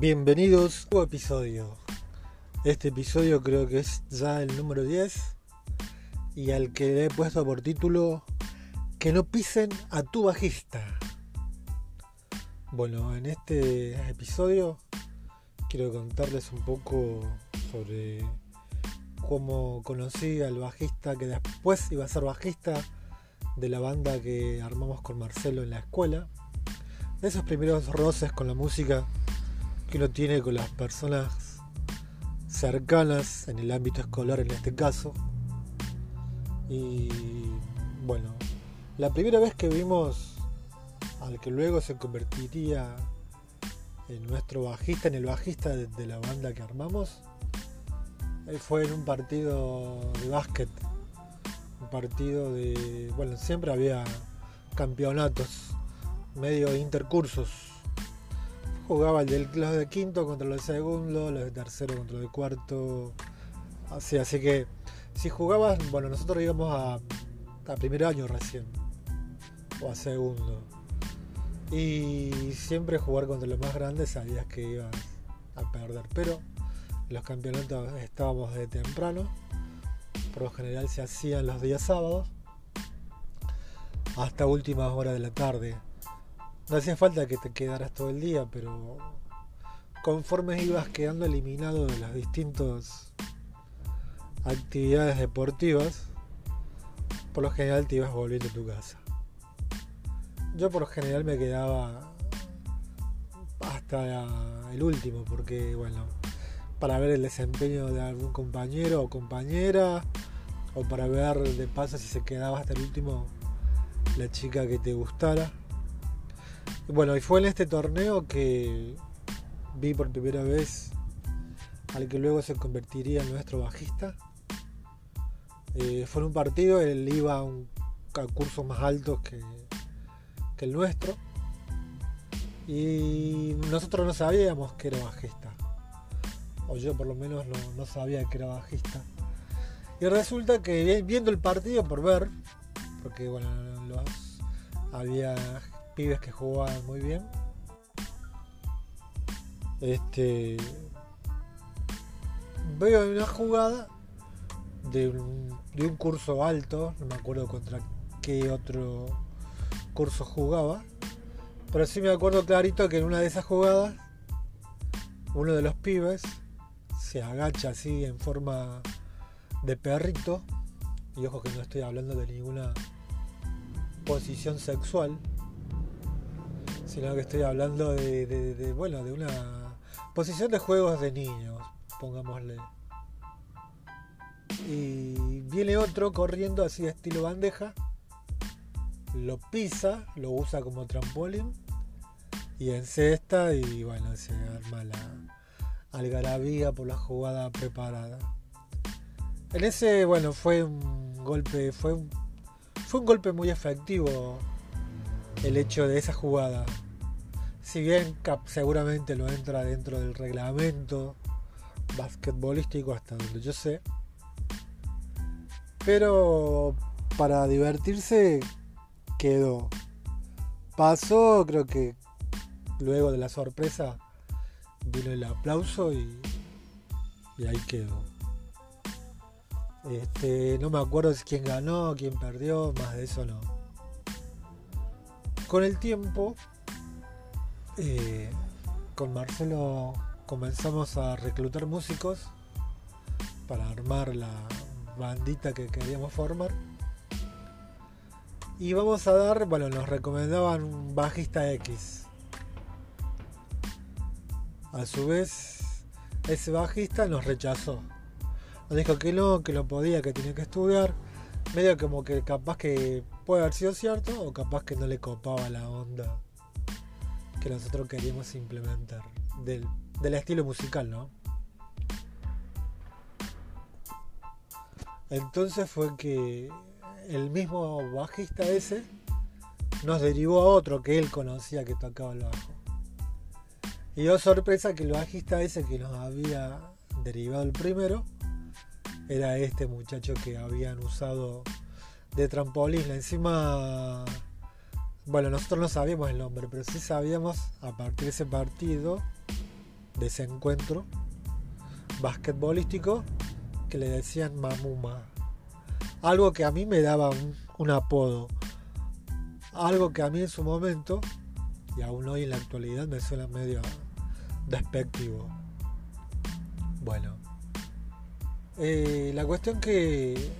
Bienvenidos a un episodio. Este episodio creo que es ya el número 10 y al que le he puesto por título Que no pisen a tu bajista. Bueno, en este episodio quiero contarles un poco sobre cómo conocí al bajista que después iba a ser bajista de la banda que armamos con Marcelo en la escuela. De esos primeros roces con la música que uno tiene con las personas cercanas en el ámbito escolar en este caso. Y bueno, la primera vez que vimos al que luego se convertiría en nuestro bajista, en el bajista de, la banda que armamos, fue en un partido de básquet. Un partido de. Bueno, siempre había campeonatos, medio intercursos jugaba el del, los de quinto contra los de segundo, los de tercero contra los de cuarto. Así, así que si jugabas, bueno, nosotros íbamos a, a primer año recién, o a segundo. Y siempre jugar contra los más grandes sabías que ibas a perder. Pero los campeonatos estábamos de temprano. Por lo general se hacían los días sábados. Hasta últimas horas de la tarde. No hacía falta que te quedaras todo el día, pero conforme ibas quedando eliminado de las distintas actividades deportivas, por lo general te ibas volviendo a tu casa. Yo por lo general me quedaba hasta el último, porque bueno, para ver el desempeño de algún compañero o compañera, o para ver de paso si se quedaba hasta el último la chica que te gustara. Bueno, y fue en este torneo que vi por primera vez al que luego se convertiría en nuestro bajista. Eh, fue en un partido, él iba a, un, cursos más altos que, el nuestro. Y nosotros no sabíamos que era bajista. O yo por lo menos no, no sabía que era bajista. Y resulta que viendo el partido por ver, porque bueno, los, había pibes que jugaban muy bien. Este veo una jugada de un, de un curso alto, no me acuerdo contra qué otro curso jugaba, pero sí me acuerdo clarito que en una de esas jugadas uno de los pibes se agacha así en forma de perrito, y ojo que no estoy hablando de ninguna posición sexual, sino que estoy hablando de, bueno, de una posición de juegos de niños, pongámosle. Y viene otro corriendo así de estilo bandeja, lo pisa, lo usa como trampolín y encesta y bueno, se arma la algarabía por la jugada preparada. En ese, bueno, fue un golpe, fue un, fue un golpe muy efectivo el hecho de esa jugada. Si bien seguramente lo entra dentro del reglamento basquetbolístico hasta donde yo sé. Pero para divertirse quedó. Pasó, creo que luego de la sorpresa vino el aplauso y, y ahí quedó. Este, no me acuerdo si quién ganó, quién perdió, más de eso no. Con el tiempo, eh, con Marcelo comenzamos a reclutar músicos para armar la bandita que queríamos formar. Y vamos a dar, bueno, nos recomendaban un bajista X. A su vez, ese bajista nos rechazó. Nos dijo que no, que no podía, que tenía que estudiar. Medio como que capaz que puede haber sido cierto o capaz que no le copaba la onda que nosotros queríamos implementar del, estilo musical, ¿no? Entonces fue que el mismo bajista ese nos derivó a otro que él conocía que tocaba el bajo. Y dio sorpresa que el bajista ese que nos había derivado el primero era este muchacho que habían usado de trampolín. Encima, bueno, nosotros no sabíamos el nombre, pero sí sabíamos a partir de ese partido de ese encuentro basquetbolístico que le decían Mamuma. Algo que a mí me daba un, apodo. Algo que a mí en su momento, y aún hoy en la actualidad, me suena medio despectivo. Bueno, eh, la cuestión que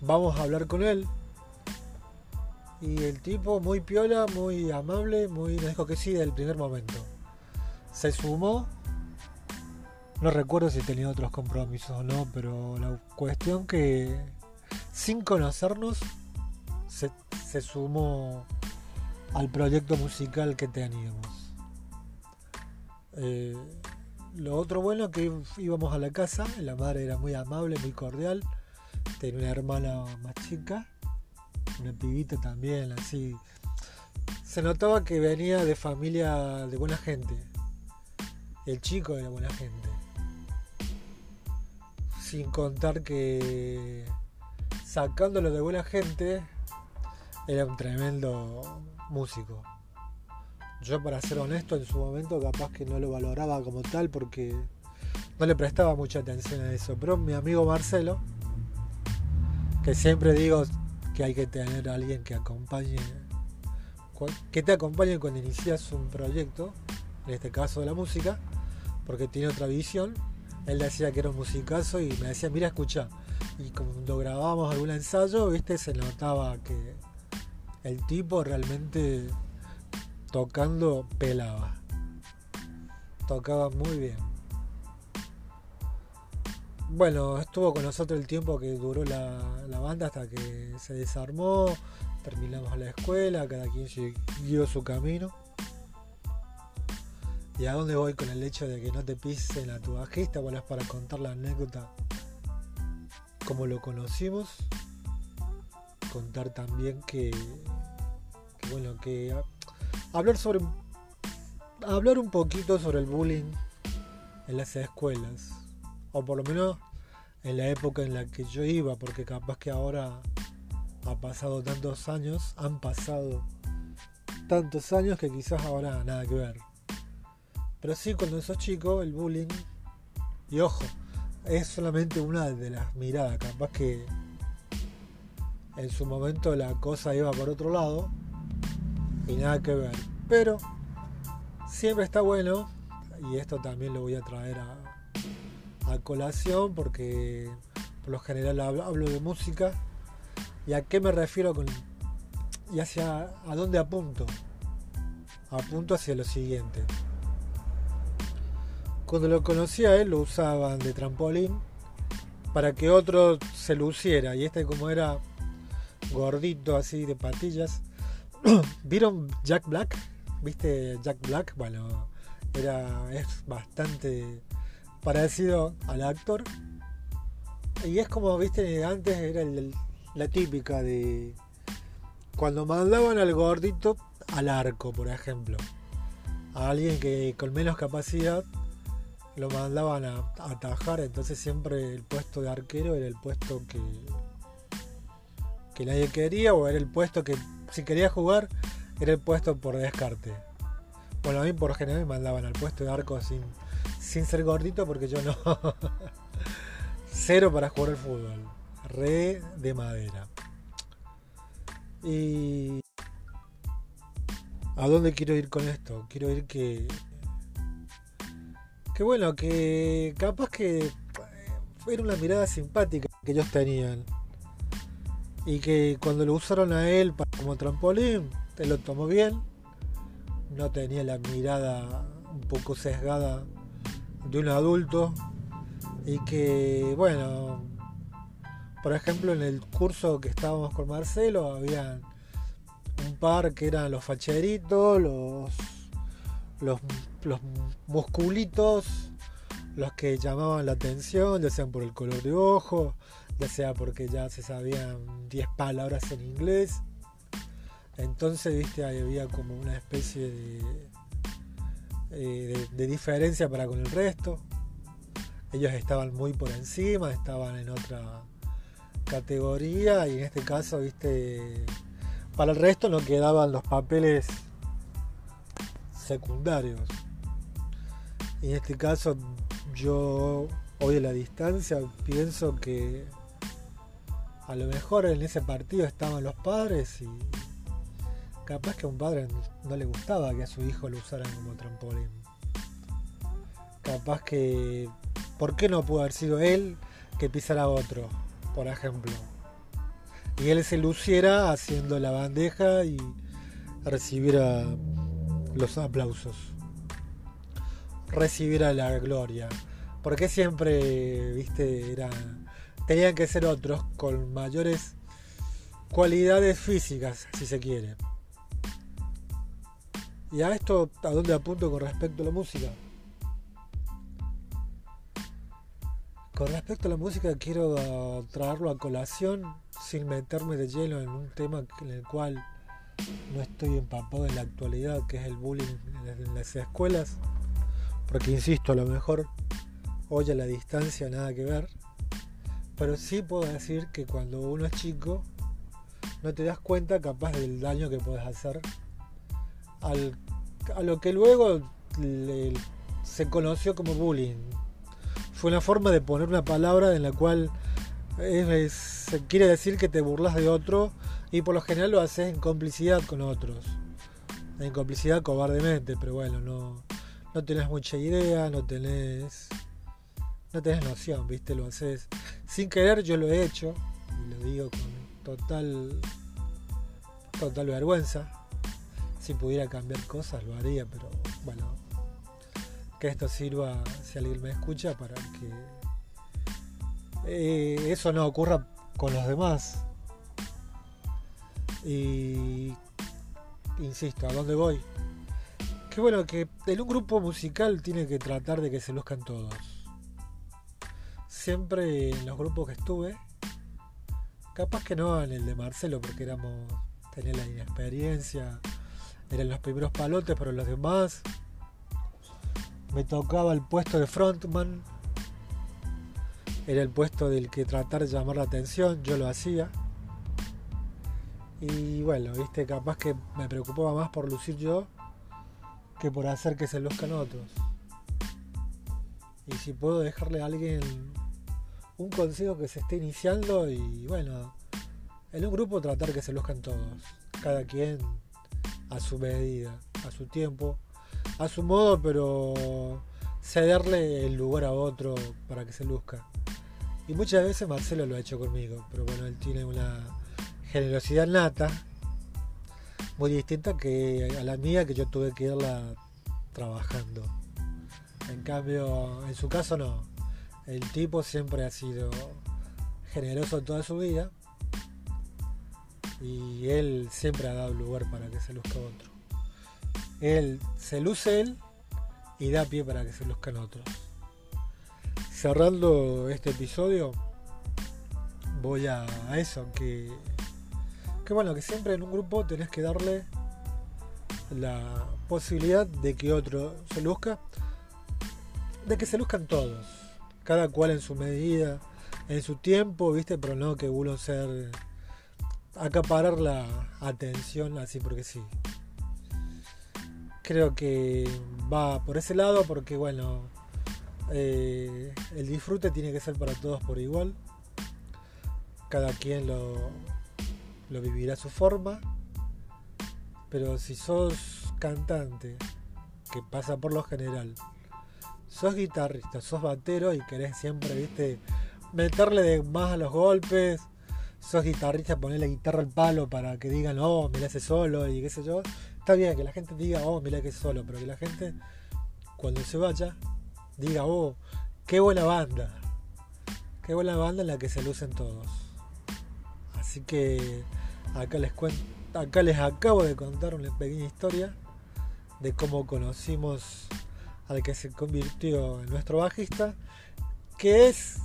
vamos a hablar con él. Y el tipo muy piola, muy amable, muy nos dijo que sí del primer momento. Se sumó no recuerdo si tenía otros compromisos o no, pero la cuestión que sin conocernos se, sumó al proyecto musical que teníamos. Eh, lo otro bueno que íbamos a la casa, la madre era muy amable, muy cordial, tenía una hermana más chica, una pibita también, así. Se notaba que venía de familia de buena gente. El chico era buena gente sin contar que sacándolo de buena gente, era un tremendo músico. Yo para ser honesto en su momento capaz que no lo valoraba como tal porque no le prestaba mucha atención a eso. Pero mi amigo Marcelo, que siempre digo que hay que tener a alguien que acompañe, que te acompañe cuando inicias un proyecto, en este caso de la música, porque tiene otra visión él decía que era un musicazo y me decía, mira, escucha. Y cuando grabábamos algún ensayo, viste, se notaba que el tipo realmente tocando pelaba. Tocaba muy bien. Bueno, estuvo con nosotros el tiempo que duró la, banda hasta que se desarmó, terminamos la escuela, cada quien siguió su camino. ¿Y a dónde voy con el hecho de que no te pisen a tu bajista? Bueno, es para contar la anécdota como lo conocimos. Contar también que, bueno, que hablar sobre hablar un poquito sobre el bullying en las escuelas. O por lo menos en la época en la que yo iba, porque capaz que ahora ha pasado tantos años, han pasado tantos años que quizás ahora nada que ver. Pero sí, cuando sos chico, el bullying, y ojo, es solamente una de las miradas, capaz que en su momento la cosa iba por otro lado y nada que ver. Pero siempre está bueno, y esto también lo voy a traer a, colación porque por lo general hablo, de música y a qué me refiero con y hacia a dónde apunto. Apunto hacia lo siguiente. Cuando lo conocí a él lo usaban de trampolín para que otro se luciera. Y este como era gordito así de patillas. ¿Vieron Jack Black? ¿Viste Jack Black? Bueno, era, es bastante parecido al actor. Y es como, viste, antes era la típica de cuando mandaban al gordito al arco, por ejemplo. A alguien que con menos capacidad lo mandaban a, atajar, entonces siempre el puesto de arquero era el puesto que, que nadie quería o era el puesto que si quería jugar era el puesto por descarte. Bueno, a mí por general me mandaban al puesto de arco sin, sin ser gordito porque yo no. Cero para jugar al fútbol. Re de madera. Y... ¿A dónde quiero ir con esto? Quiero ir que que bueno, que capaz que eh, era una mirada simpática que ellos tenían. Y que cuando lo usaron a él como trampolín, él lo tomó bien. No tenía la mirada un poco sesgada de un adulto. Y que, bueno, por ejemplo, en el curso que estábamos con Marcelo, había un par que eran los facheritos, los los, musculitos, los que llamaban la atención, ya sean por el color de ojo, ya sea porque ya se sabían 10 palabras en inglés. Entonces, viste, había como una especie eh, de, diferencia para con el resto. Ellos estaban muy por encima, estaban en otra categoría y en este caso, viste, para el resto no quedaban los papeles secundarios. Y en este caso yo hoy a la distancia pienso que a lo mejor en ese partido estaban los padres y capaz que a un padre no le gustaba que a su hijo lo usaran como trampolín. Capaz que... ¿Por qué no pudo haber sido él que pisara a otro, por ejemplo? Y él se luciera haciendo la bandeja y recibiera los aplausos. Recibiera la gloria. Porque siempre, viste, era. Tenían que ser otros con mayores cualidades físicas, si se quiere. Y a esto, ¿a dónde apunto con respecto a la música? Con respecto a la música quiero ah, traerlo a colación sin meterme de lleno en un tema en el cual no estoy empapado en la actualidad, que es el bullying en las escuelas, porque insisto, a lo mejor hoy a la distancia nada que ver, pero sí puedo decir que cuando uno es chico no te das cuenta capaz del daño que puedes hacer al, a lo que luego se conoció como bullying. Fue una forma de poner una palabra en la cual se quiere decir que te burlas de otro y por lo general lo haces en complicidad con otros. En complicidad cobardemente, pero bueno, no, no tenés mucha idea, no tenés. No tenés noción, viste, lo haces. Sin querer yo lo he hecho, y lo digo con total. total vergüenza. Si pudiera cambiar cosas lo haría, pero bueno. Que esto sirva, si alguien me escucha, para que eh, eso no ocurra con los demás. Y insisto, ¿a dónde voy? Que bueno, que en un grupo musical tiene que tratar de que se luzcan todos. Siempre en los grupos que estuve, capaz que no en el de Marcelo, porque éramos, tenía la inexperiencia, eran los primeros palotes, pero los demás me tocaba el puesto de frontman, era el puesto del que tratar de llamar la atención, yo lo hacía y bueno, viste, capaz que me preocupaba más por lucir yo que por hacer que se luzcan otros. Y si puedo dejarle a alguien un consejo que se esté iniciando y bueno, en un grupo tratar que se luzcan todos. Cada quien a su medida, a su tiempo, a su modo, pero cederle el lugar a otro para que se luzca. Y muchas veces Marcelo lo ha hecho conmigo, pero bueno, él tiene una generosidad nata, muy distinta que a la mía que yo tuve que irla trabajando. En cambio, en su caso no. El tipo siempre ha sido generoso toda su vida y él siempre ha dado lugar para que se luzca otro. Él se luce él y da pie para que se luzcan otros. Cerrando este episodio, voy a, eso, que que bueno, que siempre en un grupo tenés que darle la posibilidad de que otro se luzca, de que se luzcan todos, cada cual en su medida, en su tiempo, viste, pero no que uno ser acaparar la atención así porque sí. Creo que va por ese lado porque bueno, eh, el disfrute tiene que ser para todos por igual. Cada quien lo, lo vivirá a su forma, pero si sos cantante, que pasa por lo general, sos guitarrista, sos batero y querés siempre, viste, meterle de más a los golpes, sos guitarrista, poner la guitarra al palo para que digan, oh, mira ese solo y qué sé yo. Está bien que la gente diga, oh, mira que solo, pero que la gente, cuando se vaya, diga, oh, qué buena banda. Qué buena banda en la que se lucen todos. Así que Acá les, acá les acabo de contar una pequeña historia de cómo conocimos al que se convirtió en nuestro bajista, que es,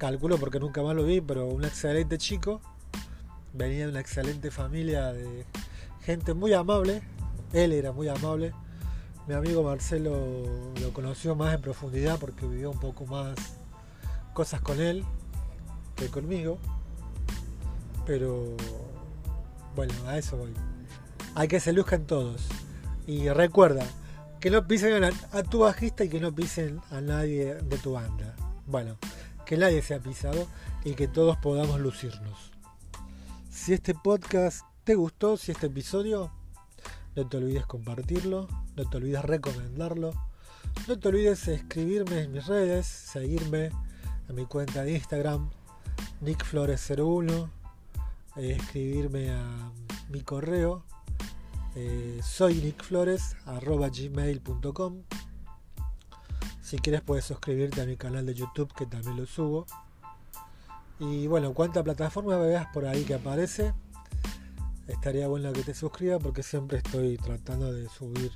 calculo porque nunca más lo vi, pero un excelente chico, venía de una excelente familia de gente muy amable, él era muy amable, mi amigo Marcelo lo conoció más en profundidad porque vivió un poco más cosas con él que conmigo, pero bueno, a eso voy. Hay que se luzcan todos. Y recuerda, que no pisen a, tu bajista y que no pisen a nadie de tu banda. Bueno, que nadie sea pisado y que todos podamos lucirnos. Si este podcast te gustó, si este episodio, no te olvides compartirlo, no te olvides recomendarlo, no te olvides escribirme en mis redes, seguirme en mi cuenta de Instagram, nickflores01, eh, escribirme a mi correo eh, soy nickflores.gmail.com Si quieres puedes suscribirte a mi canal de YouTube que también lo subo. Y bueno, cuánta plataforma veas por ahí que aparece, estaría bueno que te suscribas porque siempre estoy tratando de subir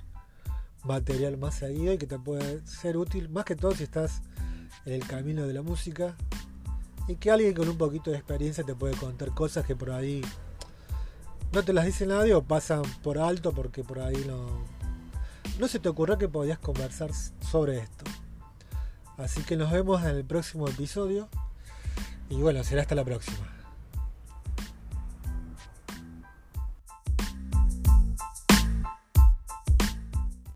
material más seguido y que te puede ser útil, más que todo si estás en el camino de la música y que alguien con un poquito de experiencia te puede contar cosas que por ahí no te las dice nadie o pasan por alto porque por ahí no, no se te ocurrió que podías conversar sobre esto. Así que nos vemos en el próximo episodio y bueno, será hasta la próxima.